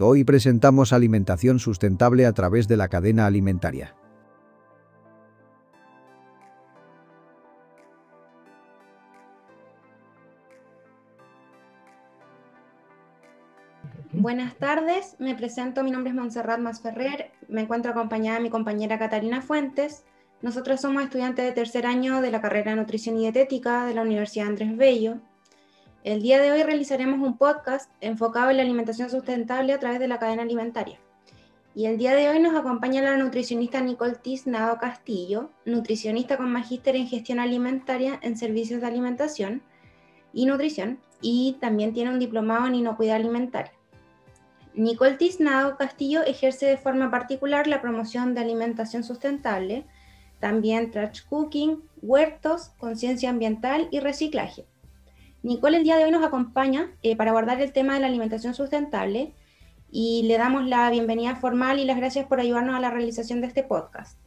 Hoy presentamos alimentación sustentable a través de la cadena alimentaria. Buenas tardes, me presento, mi nombre es Montserrat Masferrer, me encuentro acompañada de mi compañera Catalina Fuentes. Nosotros somos estudiantes de tercer año de la carrera de Nutrición y Dietética de la Universidad Andrés Bello el día de hoy realizaremos un podcast enfocado en la alimentación sustentable a través de la cadena alimentaria. Y el día de hoy nos acompaña la nutricionista Nicole Tiznado Castillo, nutricionista con magíster en gestión alimentaria en servicios de alimentación y nutrición, y también tiene un diplomado en inocuidad alimentaria. Nicole Tiznado Castillo ejerce de forma particular la promoción de alimentación sustentable, también trash cooking, huertos, conciencia ambiental y reciclaje. Nicole el día de hoy nos acompaña eh, para abordar el tema de la alimentación sustentable y le damos la bienvenida formal y las gracias por ayudarnos a la realización de este podcast.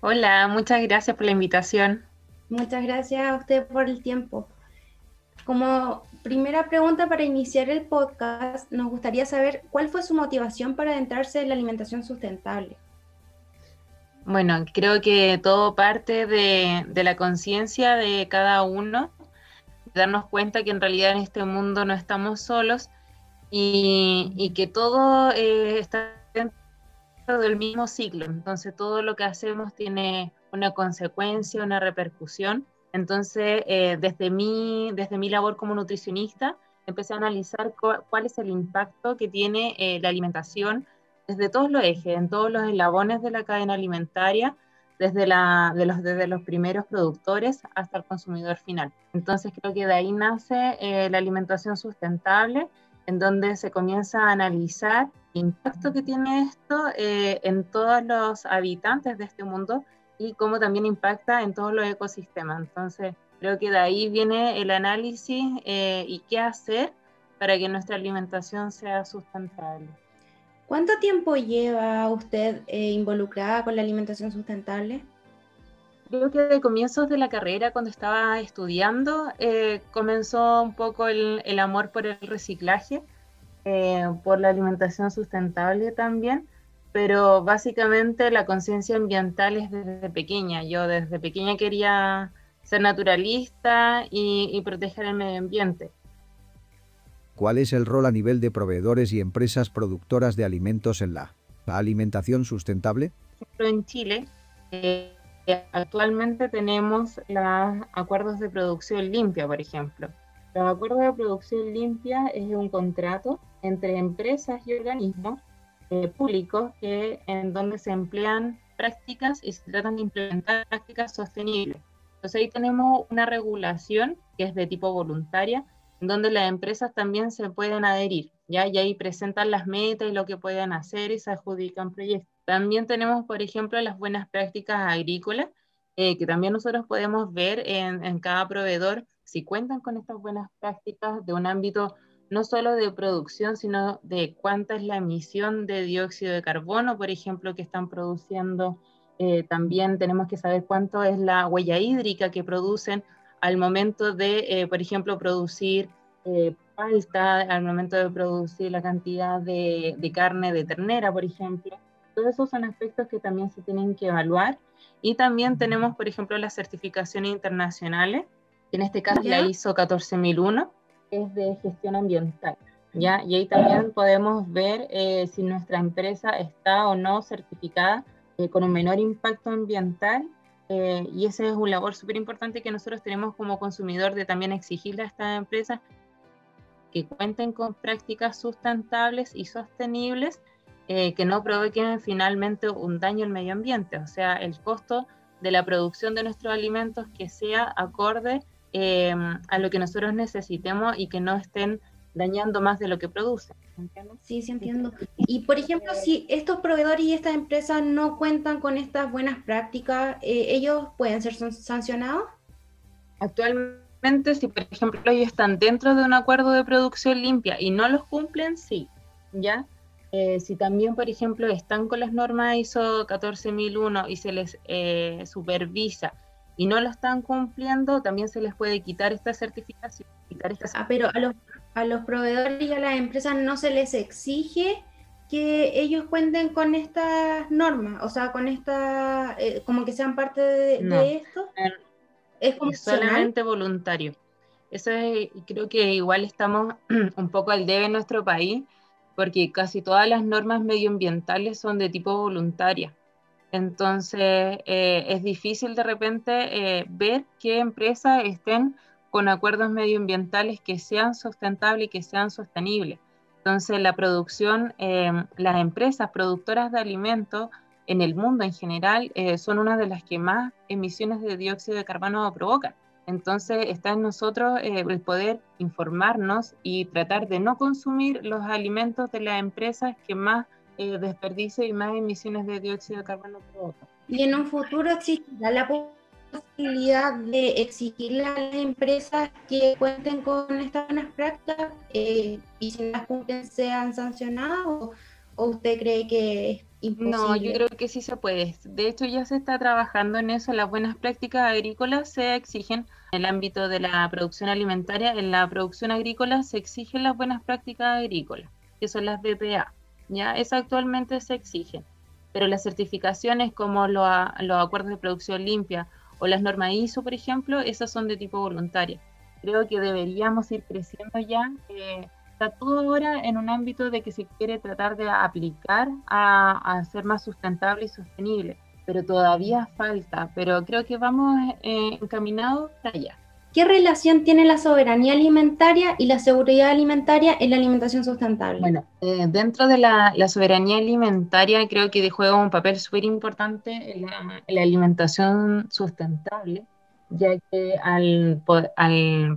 Hola, muchas gracias por la invitación. Muchas gracias a usted por el tiempo. Como primera pregunta para iniciar el podcast, nos gustaría saber cuál fue su motivación para adentrarse en la alimentación sustentable. Bueno, creo que todo parte de, de la conciencia de cada uno darnos cuenta que en realidad en este mundo no estamos solos y, que todo eh, está dentro del mismo ciclo. Entonces todo lo que hacemos tiene una consecuencia, una repercusión. Entonces, eh, desde, mi, desde mi labor como nutricionista, empecé a analizar cuál es el impacto que tiene eh, la alimentación desde todos los ejes, en todos los eslabones de la cadena alimentaria, desde, la, de los, desde los primeros productores hasta el consumidor final. Entonces creo que de ahí nace eh, la alimentación sustentable, en donde se comienza a analizar el impacto que tiene esto eh, en todos los habitantes de este mundo y cómo también impacta en todos los ecosistemas. Entonces creo que de ahí viene el análisis eh, y qué hacer para que nuestra alimentación sea sustentable. ¿Cuánto tiempo lleva usted eh, involucrada con la alimentación sustentable? Creo que de comienzos de la carrera, cuando estaba estudiando, eh, comenzó un poco el, amor por el reciclaje, eh, por la alimentación sustentable también, pero básicamente la conciencia ambiental es desde pequeña. Yo desde pequeña quería ser naturalista y proteger el medio ambiente. ¿Cuál es el rol a nivel de proveedores y empresas productoras de alimentos en la alimentación sustentable? En Chile, eh, actualmente tenemos los acuerdos de producción limpia, por ejemplo. Los acuerdos de producción limpia es un contrato entre empresas y organismos eh, públicos que, en donde se emplean prácticas y se tratan de implementar prácticas sostenibles. Entonces ahí tenemos una regulación que es de tipo voluntaria, donde las empresas también se pueden adherir, ¿ya? Y ahí presentan las metas y lo que pueden hacer y se adjudican proyectos. También tenemos, por ejemplo, las buenas prácticas agrícolas, eh, que también nosotros podemos ver en, cada proveedor si cuentan con estas buenas prácticas de un ámbito no solo de producción, sino de cuánta es la emisión de dióxido de carbono, por ejemplo, que están produciendo. Eh, también tenemos que saber cuánto es la huella hídrica que producen al momento de, eh, por ejemplo, producir eh, palta, al momento de producir la cantidad de, carne de ternera, por ejemplo. Todos esos son aspectos que también se tienen que evaluar. Y también tenemos, por ejemplo, las certificaciones internacionales, en este caso la ISO 14001, que es de gestión ambiental. ¿ya? Y ahí también podemos ver eh, si nuestra empresa está o no certificada eh, con un menor impacto ambiental eh, y ese es un labor súper importante que nosotros tenemos como consumidor de también exigirle a estas empresas que cuenten con prácticas sustentables y sostenibles eh, que no provoquen finalmente un daño al medio ambiente, o sea, el costo de la producción de nuestros alimentos que sea acorde eh, a lo que nosotros necesitemos y que no estén dañando más de lo que producen. Sí, sí entiendo. Y por ejemplo, si estos proveedores y estas empresas no cuentan con estas buenas prácticas, eh, ¿ellos pueden ser sancionados? Actualmente, si por ejemplo ellos están dentro de un acuerdo de producción limpia y no los cumplen, sí, ¿ya? Eh, si también, por ejemplo, están con las normas ISO 14001 y se les eh, supervisa y no lo están cumpliendo, también se les puede quitar esta certificación. Quitar ah, pero a los a los proveedores y a las empresas no se les exige que ellos cuenten con estas normas, o sea, con esta, eh, como que sean parte de, esto. Es, como solamente voluntario. Eso es, creo que igual estamos un poco al debe en nuestro país, porque casi todas las normas medioambientales son de tipo voluntaria. Entonces, eh, es difícil de repente eh, ver qué empresas estén con acuerdos medioambientales que sean sustentables y que sean sostenibles. Entonces, la producción, em, las empresas productoras de alimentos en el mundo en general eh, son una de las que más emisiones de dióxido de carbono provocan. Entonces, está en nosotros eh, el poder informarnos y tratar de no consumir los alimentos de las empresas que más eh, desperdicio y más emisiones de dióxido de carbono provocan. Y en un futuro existirá la posibilidad de exigirle a las empresas que cuenten con estas buenas prácticas eh, y si las cumplen sean sancionadas o, usted cree que es imposible? No, yo creo que sí se puede. De hecho, ya se está trabajando en eso. Las buenas prácticas agrícolas se exigen en el ámbito de la producción alimentaria. En la producción agrícola se exigen las buenas prácticas agrícolas, que son las BPA. ¿ya? Eso actualmente se exigen. Pero las certificaciones como los acuerdos de producción limpia o las normas ISO, por ejemplo, esas son de tipo voluntaria. Creo que deberíamos ir creciendo ya. está todo ahora en un ámbito de que se quiere tratar de aplicar a, a ser más sustentable y sostenible, pero todavía falta, pero creo que vamos eh, encaminados para allá. ¿Qué relación tiene la soberanía alimentaria y la seguridad alimentaria en la alimentación sustentable? Bueno, eh, dentro de la, soberanía alimentaria creo que juega un papel súper importante en la, alimentación sustentable, ya que al,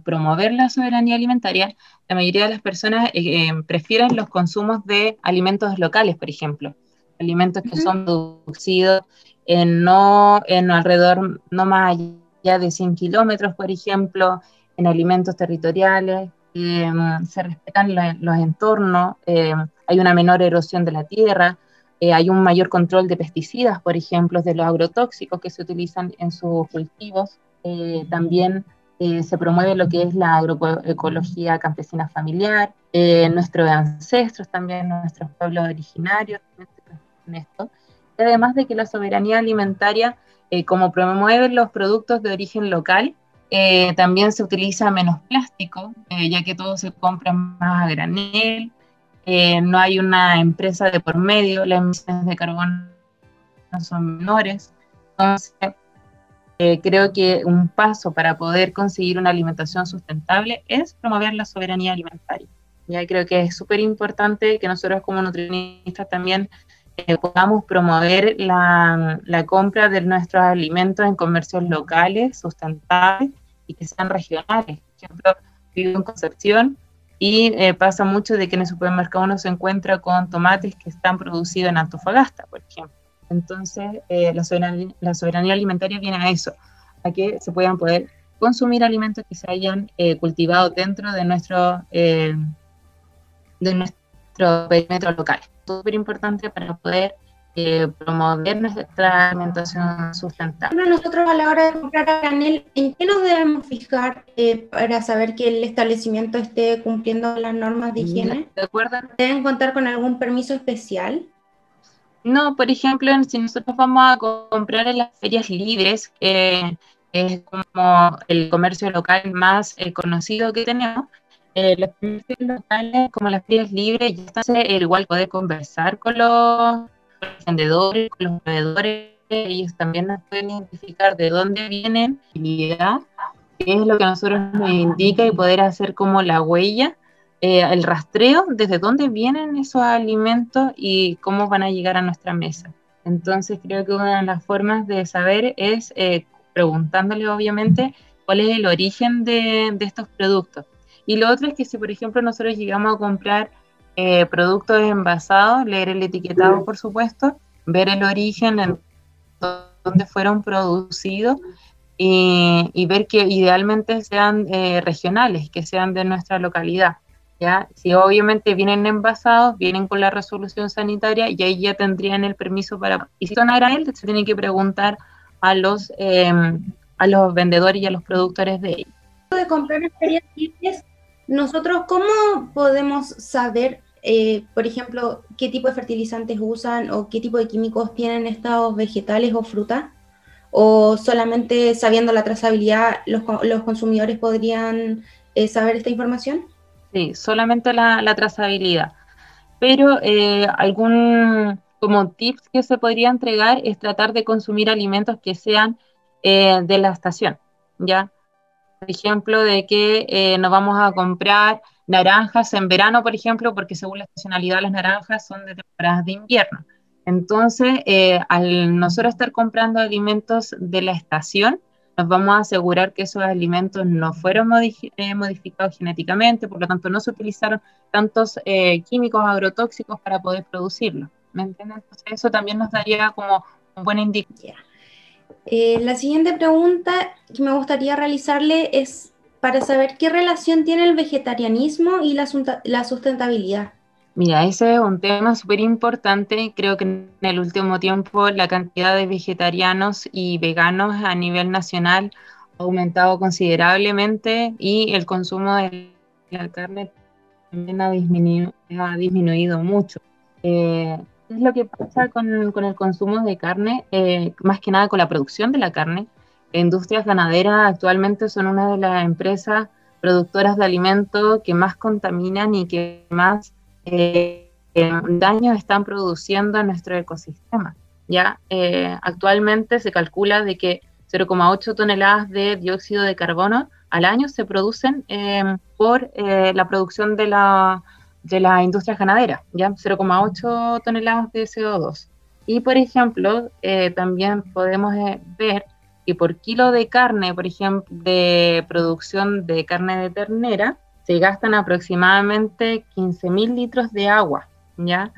promover la soberanía alimentaria, la mayoría de las personas eh, eh, prefieren los consumos de alimentos locales, por ejemplo, alimentos que son producidos en no en alrededor, no más allá de 100 kilómetros, por ejemplo, en alimentos territoriales, em, se respetan los entornos, em, hay una menor erosión de la tierra, eh, hay un mayor control de pesticidas, por ejemplo, de los agrotóxicos que se utilizan en sus cultivos. Eh, también eh, se promueve lo que es la agroecología campesina familiar, nuestros ancestros también, nuestros pueblos originarios, en esto. además de que la soberanía alimentaria eh, como promueven los productos de origen local, eh, también se utiliza menos plástico, eh, ya que todo se compra más a granel, no hay una empresa de por medio, las emisiones de carbono son menores. Entonces, creo que un paso para poder conseguir una alimentación sustentable es promover la soberanía alimentaria. Ya creo que es súper importante que nosotros como nutricionistas también eh, podamos promover la, compra de nuestros alimentos en comercios locales, sustentables y que sean regionales. Por ejemplo, vivo en Concepción y eh, pasa mucho de que en el supermercado uno se encuentra con tomates que están producidos en Antofagasta, por ejemplo. Entonces, eh, la, soberanía, alimentaria viene a eso, a que se puedan poder consumir alimentos que se hayan cultivado dentro de nuestro, de nuestro perímetro local súper importante para poder eh, promover nuestra alimentación sustentable. Nosotros a la hora de comprar a granel, ¿en qué nos debemos fijar eh, para saber que el establecimiento esté cumpliendo las normas de higiene? ¿De acuerdo? ¿Deben contar con algún permiso especial? No, por ejemplo, si nosotros vamos a comprar en las ferias libres, que es como el comercio local más eh, conocido que tenemos, eh, los locales, como las ferias libres, ya está igual poder conversar con los, vendedores, con los proveedores, ellos también nos pueden identificar de dónde vienen qué es lo que a nosotros nos indica y poder hacer como la huella, eh, el rastreo, desde dónde vienen esos alimentos y cómo van a llegar a nuestra mesa. Entonces creo que una de las formas de saber es eh, preguntándole obviamente cuál es el origen de, de estos productos y lo otro es que si, por ejemplo, nosotros llegamos a comprar eh, productos envasados, leer el etiquetado, por supuesto, ver el origen, en dónde fueron producidos y, ver que idealmente sean eh, regionales, que sean de nuestra localidad. ¿ya? Si obviamente vienen envasados, vienen con la resolución sanitaria y ahí ya tendrían el permiso para... Y si son a granel, se tiene que preguntar a los, em, a los vendedores y a los productores de ellos. De comprar libres Nosotros, ¿cómo podemos saber, eh, por ejemplo, qué tipo de fertilizantes usan o qué tipo de químicos tienen estos vegetales o frutas? ¿O solamente sabiendo la trazabilidad los, consumidores podrían eh, saber esta información? Sí, solamente la, trazabilidad. Pero eh, algún como tips que se podría entregar es tratar de consumir alimentos que sean de la estación, ¿ya? Ejemplo, de que eh, nos vamos a comprar naranjas en verano, por ejemplo, porque según la estacionalidad las naranjas son de temporadas de invierno. Entonces, eh, al nosotros estar comprando alimentos de la estación, nos vamos a asegurar que esos alimentos no fueron eh, modificados genéticamente, por lo tanto no se utilizaron tantos químicos agrotóxicos para poder producirlo. ¿Me entienden? Entonces, eso también nos daría como un buen indicador. Eh, la siguiente pregunta que me gustaría realizarle es para saber qué relación tiene el vegetarianismo y la, sustentabilidad. Mira, ese es un tema súper importante. Creo que en el último tiempo la cantidad de vegetarianos y veganos a nivel nacional ha aumentado considerablemente y el consumo de la carne también ha disminuido, mucho. Eh, es lo que pasa con, el consumo de carne, eh, más que nada con la producción de la carne. Industrias ganaderas actualmente son una de las empresas productoras de alimentos que más contaminan y que más eh, daños están produciendo en nuestro ecosistema. ¿ya? Eh, actualmente se calcula de que 0,8 toneladas de dióxido de carbono al año se producen por la producción de la de la industria ganadera, ya 0,8 toneladas de CO2. Y por ejemplo, eh, también podemos eh, ver que por kilo de carne, por ejemplo, de producción de carne de ternera, se gastan aproximadamente 15.000 litros de agua, ¿ya?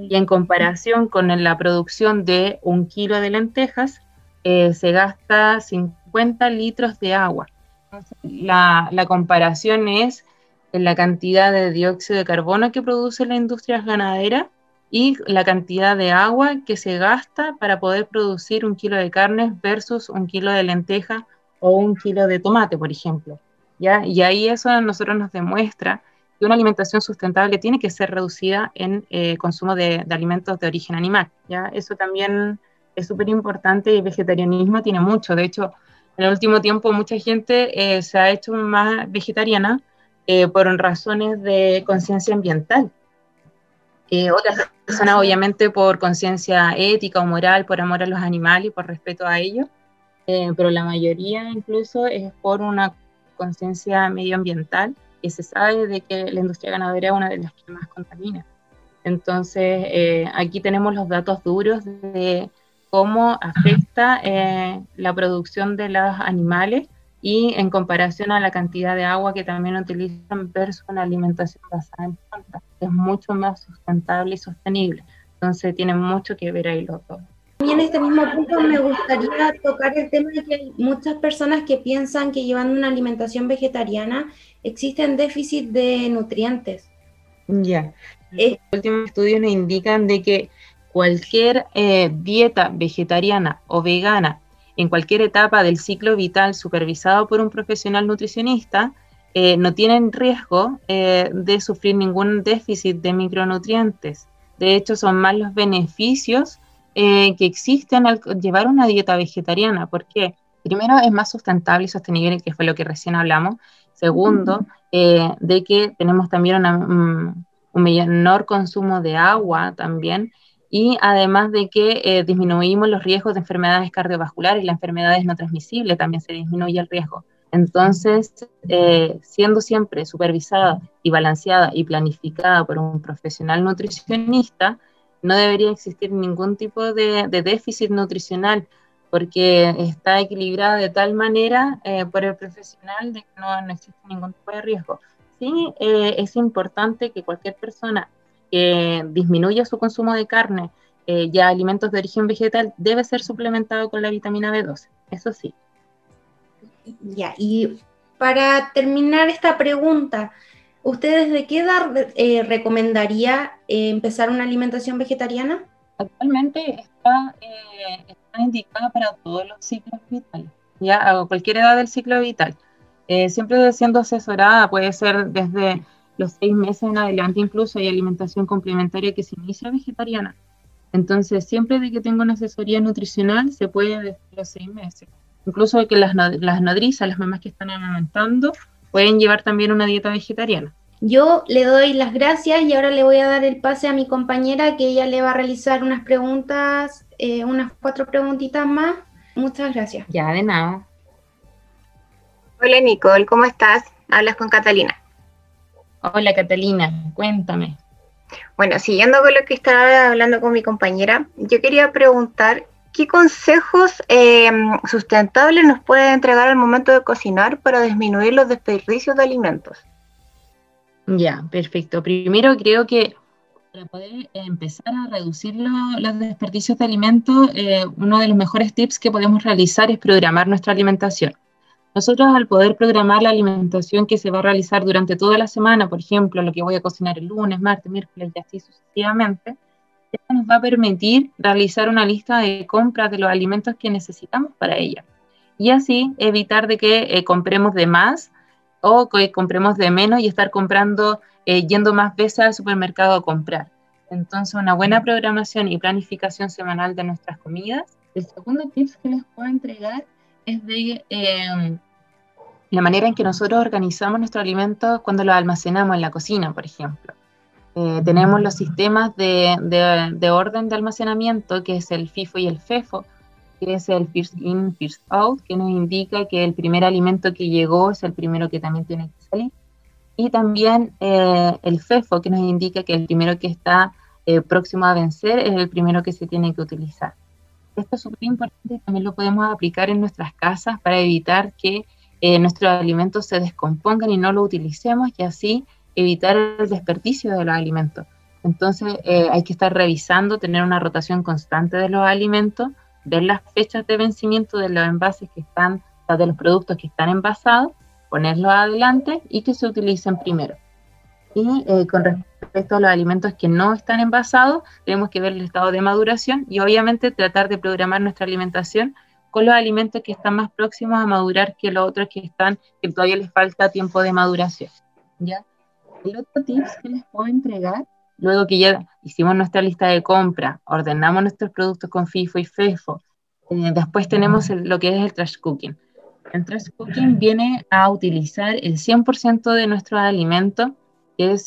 Y en comparación con la producción de un kilo de lentejas, eh, se gasta 50 litros de agua. la, la comparación es en la cantidad de dióxido de carbono que produce la industria ganadera y la cantidad de agua que se gasta para poder producir un kilo de carne versus un kilo de lenteja o un kilo de tomate, por ejemplo. ¿ya? Y ahí eso a nosotros nos demuestra que una alimentación sustentable tiene que ser reducida en eh, consumo de, alimentos de origen animal. ¿ya? Eso también es súper importante y el vegetarianismo tiene mucho. De hecho, en el último tiempo mucha gente eh, se ha hecho más vegetariana eh, por razones de conciencia ambiental. Eh, otras personas obviamente por conciencia ética o moral, por amor a los animales y por respeto a ellos, eh, pero la mayoría incluso es por una conciencia medioambiental y se sabe de que la industria ganadera es una de las que más contamina. Entonces, aquí tenemos los datos duros de cómo afecta la producción de los animales y en comparación a la cantidad de agua que también utilizan versus una alimentación basada en plantas, es mucho más sustentable y sostenible. Entonces tiene mucho que ver ahí los dos. Y en este mismo punto me gustaría tocar el tema de que hay muchas personas que piensan que llevando una alimentación vegetariana existen déficit de nutrientes. Ya, los últimos estudios nos indican de que cualquier eh, dieta vegetariana o vegana en cualquier etapa del ciclo vital supervisado por un profesional nutricionista, eh, no tienen riesgo eh, de sufrir ningún déficit de micronutrientes. De hecho, son más los beneficios eh, que existen al llevar una dieta vegetariana. porque Primero, es más sustentable y sostenible, que fue lo que recién hablamos. Segundo, de que tenemos también un menor consumo de agua también y además de que eh, disminuimos los riesgos de enfermedades cardiovasculares las enfermedades no transmisibles, también se disminuye el riesgo. Entonces, eh, siendo siempre supervisada y balanceada y planificada por un profesional nutricionista, no debería existir ningún tipo de, déficit nutricional porque está equilibrada de tal manera eh, por el profesional de que no, no, existe ningún tipo de riesgo. Sí, es importante que cualquier persona que disminuya su consumo de carne eh, ya alimentos de origen vegetal debe ser suplementado con la vitamina B12, eso sí. Ya, y para terminar esta pregunta, ¿ustedes de qué edad eh, recomendaría eh, empezar una alimentación vegetariana? Actualmente está, está, indicada para todos los ciclos vitales, ya a cualquier edad del ciclo vital. eh, siempre siendo asesorada, puede ser desde los seis meses en adelante, incluso hay alimentación complementaria que se inicia vegetariana. Entonces, siempre de que tengo una asesoría nutricional, se puede desde los seis meses. Incluso que las, las nodrizas, las mamás que están amamentando, pueden llevar también una dieta vegetariana. Yo le doy las gracias y ahora le voy a dar el pase a mi compañera que ella le va a realizar unas preguntas, eh, unas cuatro preguntitas más. Muchas gracias. Ya, de nada. Hola Nicole, ¿cómo estás? Hablas con Catalina. Hola Catalina, cuéntame. Bueno, siguiendo con lo que estaba hablando con mi compañera, yo quería preguntar qué consejos em, sustentables nos puede entregar al momento de cocinar para disminuir los desperdicios de alimentos. Ya, perfecto. Primero creo que para poder empezar a reducir los desperdicios de alimentos, eh, uno de los mejores tips que podemos realizar es programar nuestra alimentación. Nosotros al poder programar la alimentación que se va a realizar durante toda la semana, por ejemplo, lo que voy a cocinar el lunes, martes, miércoles y así sucesivamente, esto nos va a permitir realizar una lista de compras de los alimentos que necesitamos para ella. Y así evitar de que eh, compremos de más o que compremos de menos y estar comprando, eh, yendo más veces al supermercado a comprar. Entonces, una buena programación y planificación semanal de nuestras comidas. El segundo tip que les puedo entregar es de em, la manera en que nosotros organizamos nuestros alimentos cuando los almacenamos en la cocina, por ejemplo. Eh, tenemos los sistemas de, de, orden de almacenamiento, que es el FIFO y el FEFO, que es el First In, First Out, que nos indica que el primer alimento que llegó es el primero que también tiene que salir. Y también eh, el FEFO, que nos indica que el primero que está eh, próximo a vencer es el primero que se tiene que utilizar. Esto es súper importante y también lo podemos aplicar en nuestras casas para evitar que eh, nuestros alimentos se descompongan y no lo utilicemos y así evitar el desperdicio de los alimentos. Entonces eh, hay que estar revisando, tener una rotación constante de los alimentos, ver las fechas de vencimiento de los envases que están, de los productos que están envasados, ponerlos adelante y que se utilicen primero. Y eh, con respecto a los alimentos que no están envasados, tenemos que ver el estado de maduración y obviamente tratar de programar nuestra alimentación con los alimentos que están más próximos a madurar que los otros que están, que todavía les falta tiempo de maduración. ¿ya? El otro tips que les puedo entregar, luego que ya hicimos nuestra lista de compra, ordenamos nuestros productos con FIFO y FEFO, eh, después tenemos lo que es el trash cooking. El trash cooking viene a utilizar el 100% de nuestros alimentos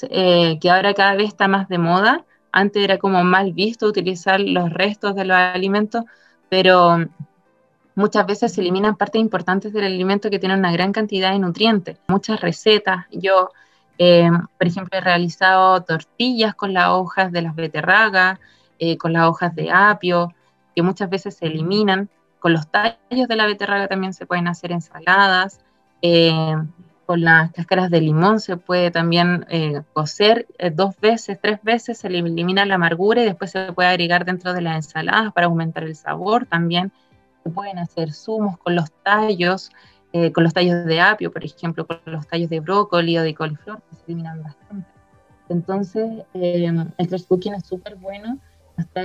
eh, que ahora cada vez está más de moda. Antes era como mal visto utilizar los restos de los alimentos, pero muchas veces se eliminan partes importantes del alimento que tienen una gran cantidad de nutrientes. Muchas recetas, yo, eh, por ejemplo, he realizado tortillas con las hojas de las beterragas, eh, con las hojas de apio, que muchas veces se eliminan. Con los tallos de la beterraga también se pueden hacer ensaladas con las cáscaras de limón se puede también eh, cocer eh, dos veces, tres veces, se elimina la amargura y después se puede agregar dentro de las ensaladas para aumentar el sabor. También se pueden hacer zumos con los tallos, eh, con los tallos de apio, por ejemplo, con los tallos de brócoli o de coliflor, se eliminan bastante. Entonces, el trash cooking es súper bueno. Hasta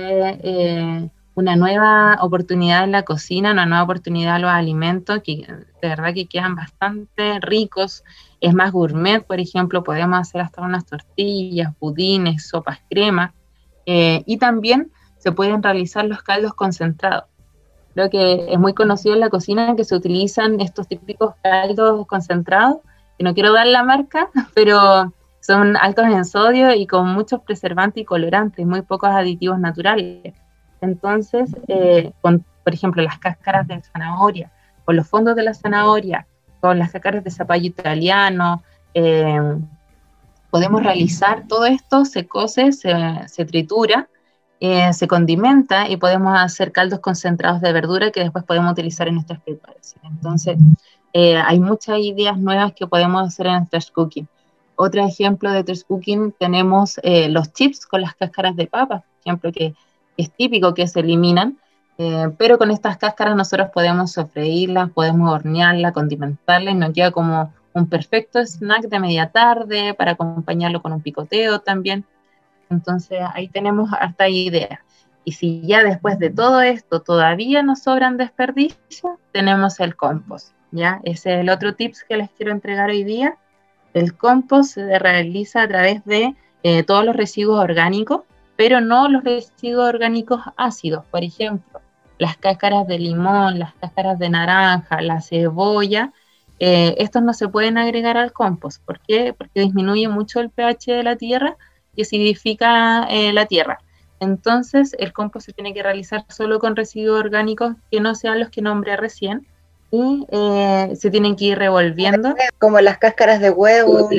una nueva oportunidad en la cocina, una nueva oportunidad a los alimentos que de verdad que quedan bastante ricos. Es más gourmet, por ejemplo, podemos hacer hasta unas tortillas, budines, sopas, crema. Eh, y también se pueden realizar los caldos concentrados. Creo que es muy conocido en la cocina que se utilizan estos típicos caldos concentrados, que no quiero dar la marca, pero son altos en sodio y con muchos preservantes y colorantes, muy pocos aditivos naturales. Entonces, eh, con, por ejemplo, las cáscaras de zanahoria, con los fondos de la zanahoria, con las cáscaras de zapallo italiano, eh, podemos realizar todo esto, se cose, se, tritura, eh, se condimenta y podemos hacer caldos concentrados de verdura que después podemos utilizar en nuestras preparaciones. Entonces, hay muchas ideas nuevas que podemos hacer en trash cooking. Otro ejemplo de trash cooking tenemos los chips con las cáscaras de papa, por ejemplo, que es típico que se eliminan, eh, pero con estas cáscaras nosotros podemos sofreírlas, podemos hornearlas, condimentarlas nos queda como un perfecto snack de media tarde para acompañarlo con un picoteo también. Entonces ahí tenemos harta idea. Y si ya después de todo esto todavía nos sobran desperdicios, tenemos el compost. ¿ya? Ese es el otro tips que les quiero entregar hoy día. El compost se realiza a través de eh, todos los residuos orgánicos, pero no los residuos orgánicos ácidos. Por ejemplo, las cáscaras de limón, las cáscaras de naranja, la cebolla, eh, estos no se pueden agregar al compost. ¿Por qué? Porque disminuye mucho el pH de la tierra y acidifica eh, la tierra. Entonces, el compost se tiene que realizar solo con residuos orgánicos que no sean los que nombré recién y eh, se tienen que ir revolviendo. Como las cáscaras de huevo.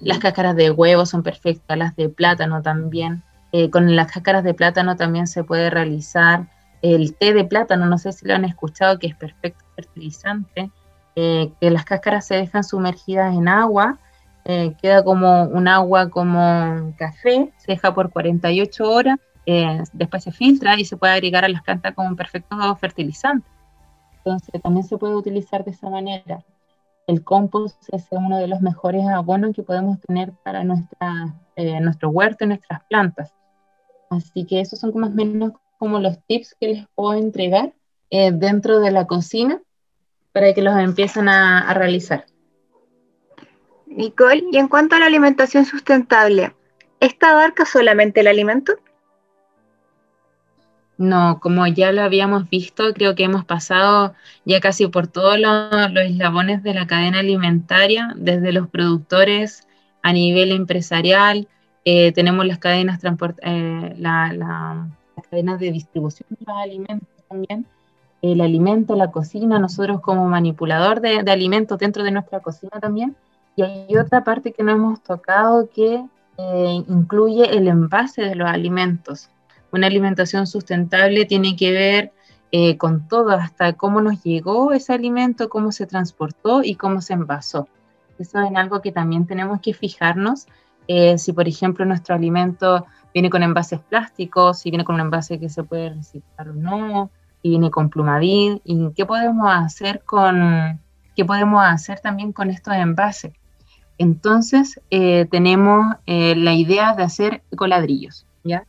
Las cáscaras de huevo son perfectas, las de plátano también. con las cáscaras de plátano también se puede realizar el té de plátano, no sé si lo han escuchado, que es perfecto fertilizante. Eh, que las cáscaras se dejan sumergidas en agua, eh, queda como un agua como café, se deja por 48 horas, eh, después se filtra y se puede agregar a las plantas como un perfecto fertilizante. Entonces también se puede utilizar de esa manera. El compost es uno de los mejores abonos que podemos tener para nuestra, nuestro huerto y nuestras plantas. Así que esos son más o menos como los tips que les puedo entregar dentro de la cocina para que los empiecen a, realizar. Nicole, y en cuanto a la alimentación sustentable, ¿esta abarca solamente el alimento? No, como ya lo habíamos visto, creo que hemos pasado ya casi por todos los, eslabones de la cadena alimentaria, desde los productores a nivel empresarial, eh, tenemos las cadenas, transport, eh, las cadenas de distribución de los alimentos también, el alimento, la cocina, nosotros como manipulador de, alimentos dentro de nuestra cocina también. Y hay otra parte que no hemos tocado que eh, incluye el envase de los alimentos. Una alimentación sustentable tiene que ver eh, con todo, hasta cómo nos llegó ese alimento, cómo se transportó y cómo se envasó. Eso es algo que también tenemos que fijarnos. Eh, si, por ejemplo, nuestro alimento viene con envases plásticos, si viene con un envase que se puede reciclar o no, y viene con plumadín, y qué podemos hacer con, qué podemos hacer también con estos envases. Entonces, eh, tenemos la idea de hacer coladrillos, ¿ya?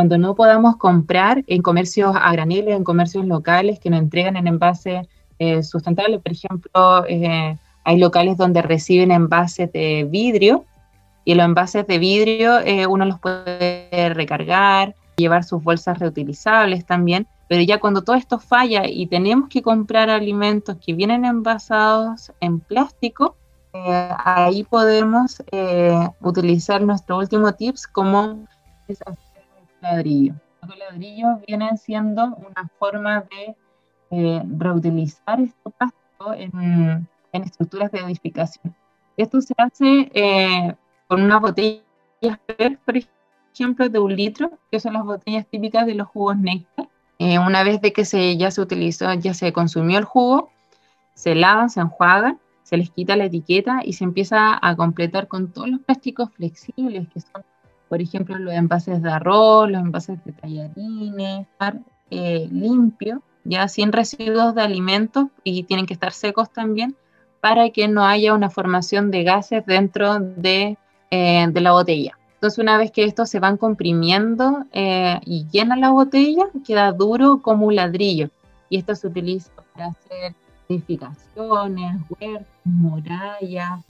Cuando no podamos comprar en comercios a graneles, en comercios locales que nos entregan en envases eh, por ejemplo, hay locales donde reciben envases de vidrio, y los envases de vidrio uno los puede recargar, llevar sus bolsas reutilizables también, pero ya cuando todo esto falla y tenemos que comprar alimentos que vienen envasados en plástico, eh, ahí podemos eh, utilizar nuestro último tips como hacer ladrillo. Los ladrillos vienen siendo una forma de eh, reutilizar este plástico en, en, estructuras de edificación. Esto se hace con unas botellas por ejemplo, de un litro, que son las botellas típicas de los jugos néctar eh, una vez de que se, ya se utilizó, ya se consumió el jugo, se lavan, se enjuagan, se les quita la etiqueta y se empieza a completar con todos los plásticos flexibles que son, por ejemplo, los envases de arroz, los envases de tallarines, eh, limpio, ya sin residuos de alimentos y tienen que estar secos también para que no haya una formación de gases dentro de, eh, de la botella. Entonces, una vez que estos se van comprimiendo eh, y llena la botella, queda duro como un ladrillo. Y esto se utiliza para hacer edificaciones, huertos, murallas,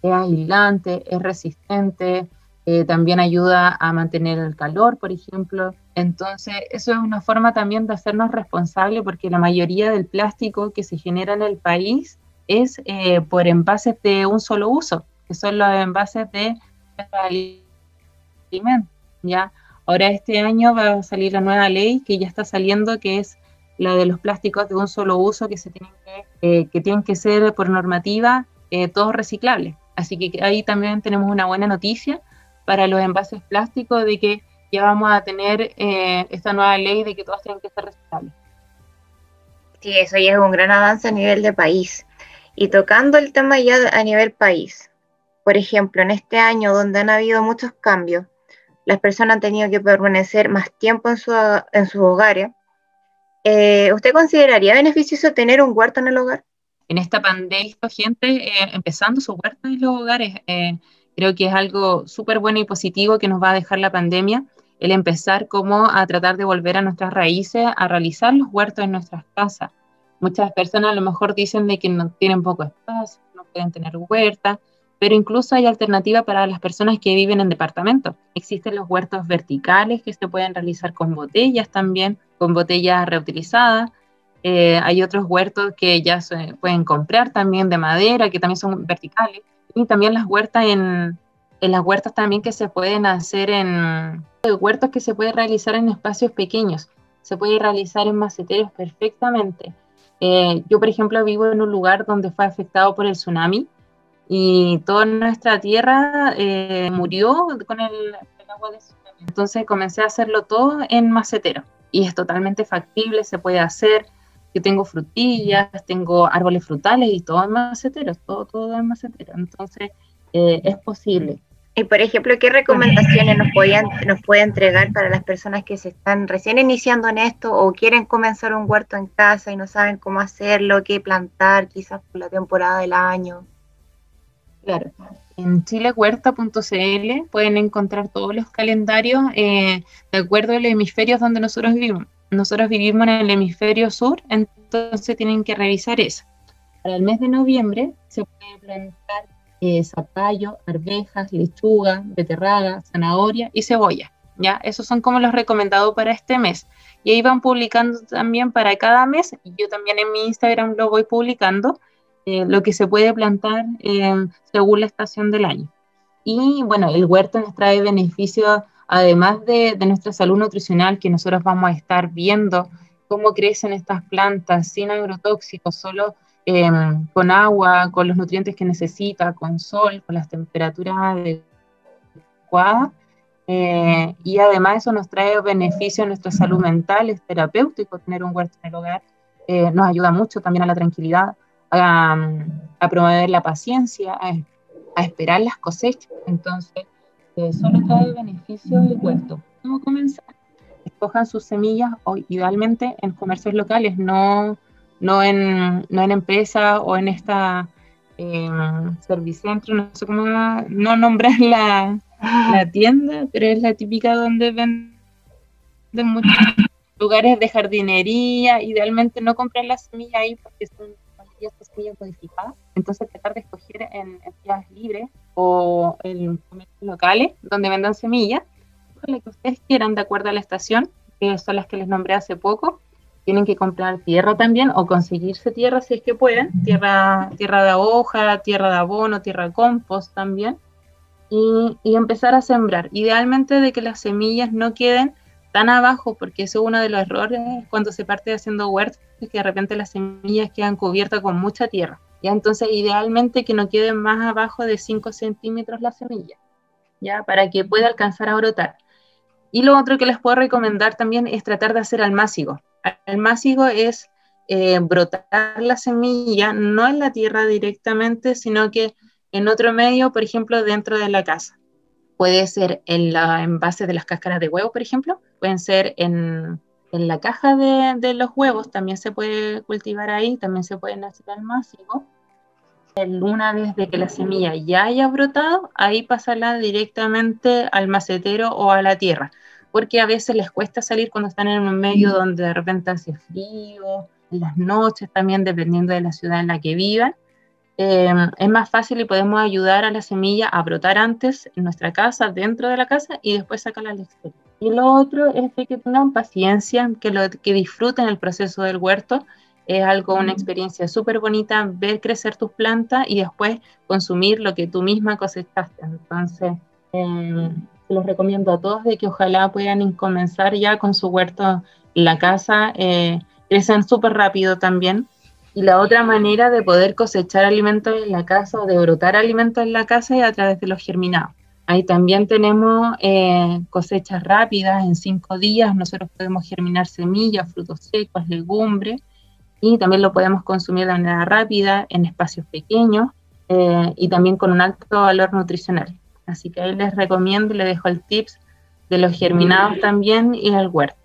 es aislante, es resistente, eh, también ayuda a mantener el calor, por ejemplo. Entonces, eso es una forma también de hacernos responsables porque la mayoría del plástico que se genera en el país es eh, por envases de un solo uso, que son los envases de ¿ya? Ahora este año va a salir la nueva ley que ya está saliendo, que es la de los plásticos de un solo uso que, se tienen, que, eh, que tienen que ser por normativa eh, todos reciclables. Así que ahí también tenemos una buena noticia para los envases plásticos de que ya vamos a tener eh, esta nueva ley de que todos tienen que ser reciclables. Sí, eso ya es un gran avance a nivel de país. Y tocando el tema ya a nivel país, por ejemplo, en este año donde han habido muchos cambios, las personas han tenido que permanecer más tiempo en, su, en sus hogares. Eh, ¿Usted consideraría beneficioso tener un huerto en el hogar? En esta pandemia, gente eh, empezando su huerto en los hogares. Eh, creo que es algo súper bueno y positivo que nos va a dejar la pandemia, el empezar como a tratar de volver a nuestras raíces, a realizar los huertos en nuestras casas. Muchas personas a lo mejor dicen de que no tienen poco espacio, no pueden tener huerta, pero incluso hay alternativa para las personas que viven en departamentos. Existen los huertos verticales que se pueden realizar con botellas también, con botellas reutilizadas. Eh, hay otros huertos que ya se pueden comprar también de madera, que también son verticales. Y también las huertas en, en las huertas también que se pueden hacer en huertos que se pueden realizar en espacios pequeños. Se puede realizar en maceteros perfectamente. Eh, yo, por ejemplo, vivo en un lugar donde fue afectado por el tsunami y toda nuestra tierra eh, murió con el, agua de tsunami. Entonces comencé a hacerlo todo en macetero y es totalmente factible, se puede hacer. Yo tengo frutillas, tengo árboles frutales y todo en macetero, todo, todo en macetero. Entonces eh, es posible. Y por ejemplo, ¿qué recomendaciones nos, podían, nos puede entregar para las personas que se están recién iniciando en esto o quieren comenzar un huerto en casa y no saben cómo hacerlo, qué plantar, quizás por la temporada del año? Claro. En chilehuerta.cl pueden encontrar todos los calendarios eh, de acuerdo al hemisferio donde nosotros vivimos. Nosotros vivimos en el hemisferio sur, entonces tienen que revisar eso. Para el mes de noviembre se puede plantar eh, zapallo, arvejas, lechuga, beterraga, zanahoria y cebolla. ¿ya? Esos son como los recomendados para este mes. Y ahí van publicando también para cada mes. Yo también en mi Instagram lo voy publicando eh, lo que se puede plantar eh, según la estación del año. Y bueno, el huerto nos trae beneficios, además de, nuestra salud nutricional, que nosotros vamos a estar viendo cómo crecen estas plantas sin agrotóxicos, solo em, con agua, con los nutrientes que necesita, con sol, con las temperaturas adecuadas. Eh, y además eso nos trae beneficios a nuestra salud mental, es terapéutico tener un huerto en el hogar, nos ayuda mucho también a la tranquilidad a, promover la paciencia, a, esperar las cosechas. Entonces, eh, solo trae beneficio del huerto. ¿Cómo comenzar? Escojan sus semillas, o idealmente en comercios locales, no, no, en, no en empresas o en esta eh, servicentro, no sé cómo no nombrar la, la tienda, pero es la típica donde venden muchos lugares de jardinería. Idealmente no comprar las semillas ahí porque son semillas codificadas. Entonces tratar de escoger en, en libres o en comercios locales donde vendan semillas, las que ustedes quieran de acuerdo a la estación, que son las que les nombré hace poco. Tienen que comprar tierra también o conseguirse tierra si es que pueden, tierra, tierra de hoja, tierra de abono, tierra de compost también. Y, y, empezar a sembrar. Idealmente de que las semillas no queden tan abajo, porque eso es uno de los errores cuando se parte haciendo huertos, que de repente las semillas quedan cubiertas con mucha tierra. Ya entonces, idealmente que no queden más abajo de 5 centímetros la semilla, ya para que pueda alcanzar a brotar. Y lo otro que les puedo recomendar también es tratar de hacer almácigo. Almácigo es eh, brotar la semilla, no en la tierra directamente, sino que en otro medio, por ejemplo, dentro de la casa. Puede ser en la envase de las cáscaras de huevo, por ejemplo, pueden ser en, en la caja de, de, los huevos, también se puede cultivar ahí, también se pueden hacer al máximo. Una vez de que la semilla ya haya brotado, ahí pasarla directamente al macetero o a la tierra, porque a veces les cuesta salir cuando están en un medio donde de repente hace frío, en las noches también, dependiendo de la ciudad en la que vivan. Eh, es más fácil y podemos ayudar a la semilla a brotar antes en nuestra casa, dentro de la casa, y después sacarla al exterior. Y lo otro es que tengan paciencia, que, lo, que disfruten el proceso del huerto. Es algo, una experiencia súper bonita ver crecer tus plantas y después consumir lo que tú misma cosechaste. Entonces, eh, los recomiendo a todos de que ojalá puedan comenzar ya con su huerto en la casa. Eh, crecen súper rápido también y la otra manera de poder cosechar alimentos en la casa o de brotar alimentos en la casa es a través de los germinados. Ahí también tenemos eh, cosechas rápidas, en cinco días nosotros podemos germinar semillas, frutos secos, legumbres y también lo podemos consumir de manera rápida en espacios pequeños eh, y también con un alto valor nutricional. Así que ahí les recomiendo les dejo el tips de los germinados también y el huerto.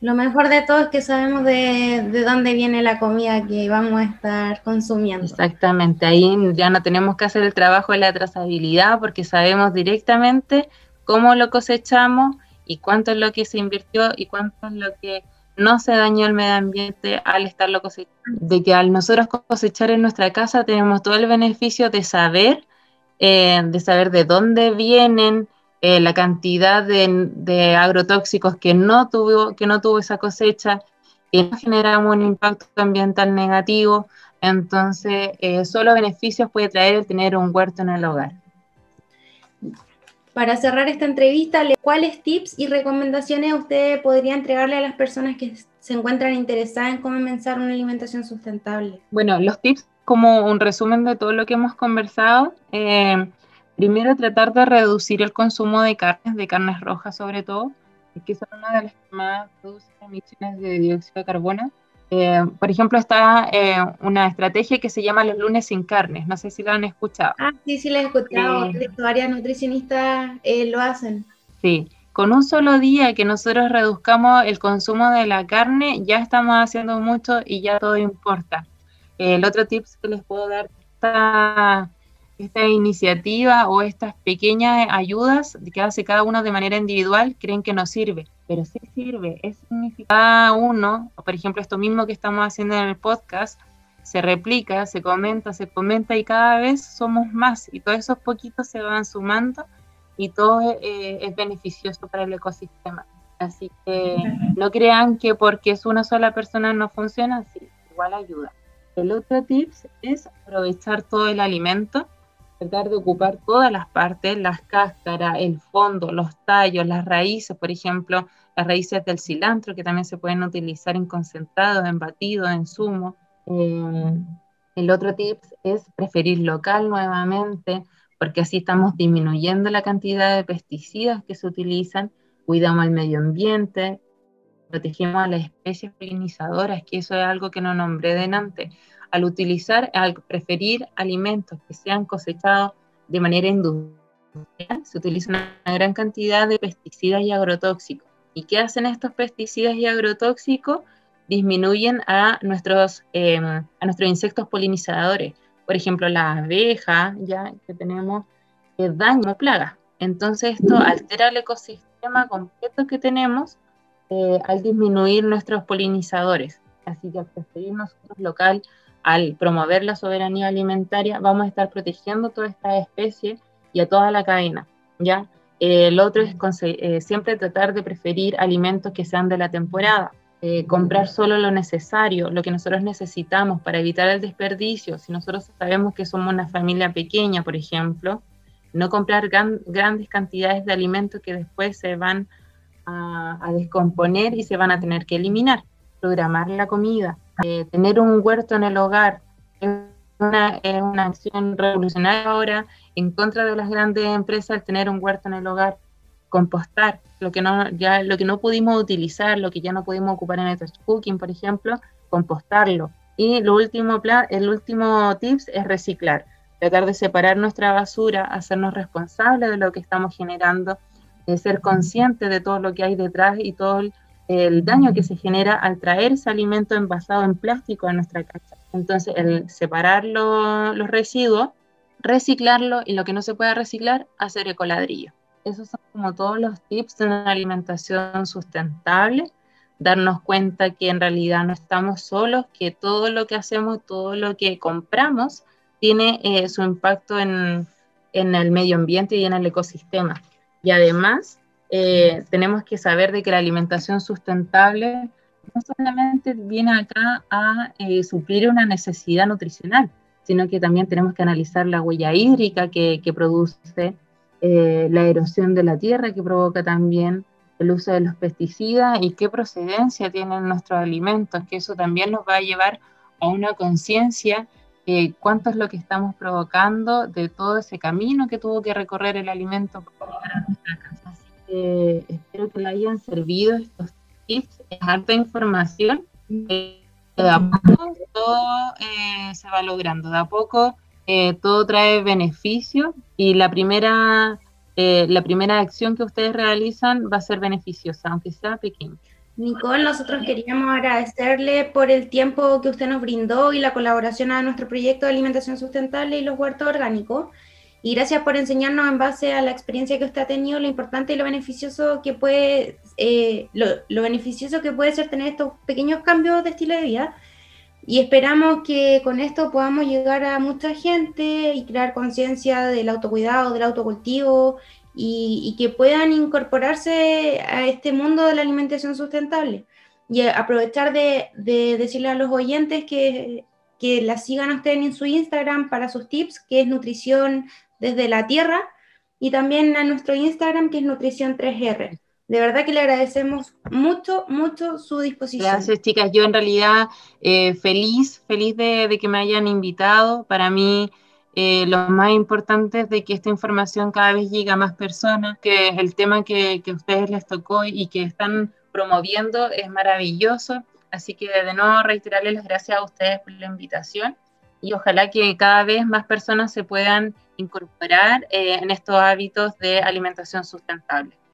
Lo mejor de todo es que sabemos de, de, dónde viene la comida que vamos a estar consumiendo. Exactamente, ahí ya no tenemos que hacer el trabajo de la trazabilidad porque sabemos directamente cómo lo cosechamos y cuánto es lo que se invirtió y cuánto es lo que no se dañó el medio ambiente al estarlo cosechando, de que al nosotros cosechar en nuestra casa tenemos todo el beneficio de saber, eh, de saber de dónde vienen, eh, la cantidad de, agrotóxicos que no, tuvo, que no tuvo esa cosecha, que no generamos un impacto ambiental negativo, entonces eh, solo beneficios puede traer el tener un huerto en el hogar. Para cerrar esta entrevista, ¿cuáles tips y recomendaciones usted podría entregarle a las personas que se encuentran interesadas en comenzar una alimentación sustentable? Bueno, los tips como un resumen de todo lo que hemos conversado. Eh, primero, tratar de reducir el consumo de carnes, de carnes rojas sobre todo, que son una de las que más producen emisiones de dióxido de carbono. Eh, por ejemplo, está eh, una estrategia que se llama los lunes sin carnes. No sé si la han escuchado. Ah, sí, sí la he escuchado. Eh, varias nutricionistas lo hacen. Sí, con un solo día que nosotros reduzcamos el consumo de la carne, ya estamos haciendo mucho y ya todo importa. el otro tip que les puedo dar esta, esta iniciativa o estas pequeñas ayudas que hace cada uno de manera individual, creen que no sirve pero sí sirve, es significado uno, por ejemplo, esto mismo que estamos haciendo en el podcast, se replica, se comenta, se comenta y cada vez somos más y todos esos poquitos se van sumando y todo eh, es beneficioso para el ecosistema. Así que no crean que porque es una sola persona no funciona, sí, igual ayuda. El otro tips es aprovechar todo el alimento tratar de ocupar todas las partes, las cáscaras, el fondo, los tallos, las raíces, por ejemplo, las raíces del cilantro que también se pueden utilizar en concentrado, en batido, en zumo. Eh, el otro tip es preferir local nuevamente, porque así estamos disminuyendo la cantidad de pesticidas que se utilizan, cuidamos al medio ambiente, protegemos a las especies polinizadoras, que eso es algo que no nombré delante al utilizar, al preferir alimentos que sean cosechados de manera industrial, se utiliza una gran cantidad de pesticidas y agrotóxicos. ¿Y qué hacen estos pesticidas y agrotóxicos? Disminuyen a nuestros, em, a nuestros insectos polinizadores. Por ejemplo, la abeja, ya que tenemos, que daño plaga. Entonces, esto altera el ecosistema completo que tenemos eh, al disminuir nuestros polinizadores. Así que al preferir nosotros local, al promover la soberanía alimentaria, vamos a estar protegiendo toda esta especie y a toda la cadena, ¿ya? el otro es eh, siempre tratar de preferir alimentos que sean de la temporada, eh, comprar solo lo necesario, lo que nosotros necesitamos para evitar el desperdicio. Si nosotros sabemos que somos una familia pequeña, por ejemplo, no comprar grandes cantidades de alimentos que después se van a, a descomponer y se van a tener que eliminar. Programar la comida, eh, tener un huerto en el hogar es una, acción revolucionaria ahora en contra de las grandes empresas, tener un huerto en el hogar, compostar lo que no, ya, lo que no pudimos utilizar, lo que ya no pudimos ocupar en el cooking, por ejemplo, compostarlo. Y lo último, el último tips es reciclar, tratar de separar nuestra basura, hacernos responsables de lo que estamos generando, ser conscientes de todo lo que hay detrás y todo el el daño que se genera al traer ese alimento envasado en plástico a nuestra casa. Entonces, el separar los residuos, reciclarlo y lo que no se pueda reciclar, hacer ecoladrillo. Esos son como todos los tips de una alimentación sustentable. Darnos cuenta que en realidad no estamos solos, que todo lo que hacemos, todo lo que compramos, tiene eh, su impacto en, en el medio ambiente y en el ecosistema. Y además, eh, tenemos que saber de que la alimentación sustentable no solamente viene acá a eh, suplir una necesidad nutricional, sino que también tenemos que analizar la huella hídrica que, produce, eh, la erosión de la tierra que provoca también el uso de los pesticidas y qué procedencia tienen nuestros alimentos, que eso también nos va a llevar a una conciencia de cuánto es lo que estamos provocando de todo ese camino que tuvo que recorrer el alimento para nuestra casa espero que le hayan servido estos tips, es harta información. Eh, de a poco todo eh, se va logrando, de a poco eh, todo trae beneficio y la primera, la primera acción que ustedes realizan va a ser beneficiosa, aunque sea pequeña. Nicole, nosotros queríamos agradecerle por el tiempo que usted nos brindó y la colaboración a nuestro proyecto de alimentación sustentable y los huertos orgánicos. Y gracias por enseñarnos en base a la experiencia que usted ha tenido lo importante y lo beneficioso que puede eh, lo, lo, beneficioso que puede ser tener estos pequeños cambios de estilo de vida. Y esperamos que con esto podamos llegar a mucha gente y crear conciencia del autocuidado, del autocultivo y, que puedan incorporarse a este mundo de la alimentación sustentable. Y aprovechar de, de decirle a los oyentes que, que la sigan a ustedes en su Instagram para sus tips, que es Nutrición desde la Tierra, y también a nuestro Instagram, que es Nutrición 3R. De verdad que le agradecemos mucho, mucho su disposición. Gracias, chicas. Yo en realidad eh, feliz, feliz de, que me hayan invitado. Para mí, eh, lo más importante es de que esta información cada vez llegue a más personas, que el tema que, que a ustedes les tocó y que están promoviendo es maravilloso. Así que de nuevo reiterarles las gracias a ustedes por la invitación y ojalá que cada vez más personas se puedan incorporar eh, en estos hábitos de alimentación sustentable.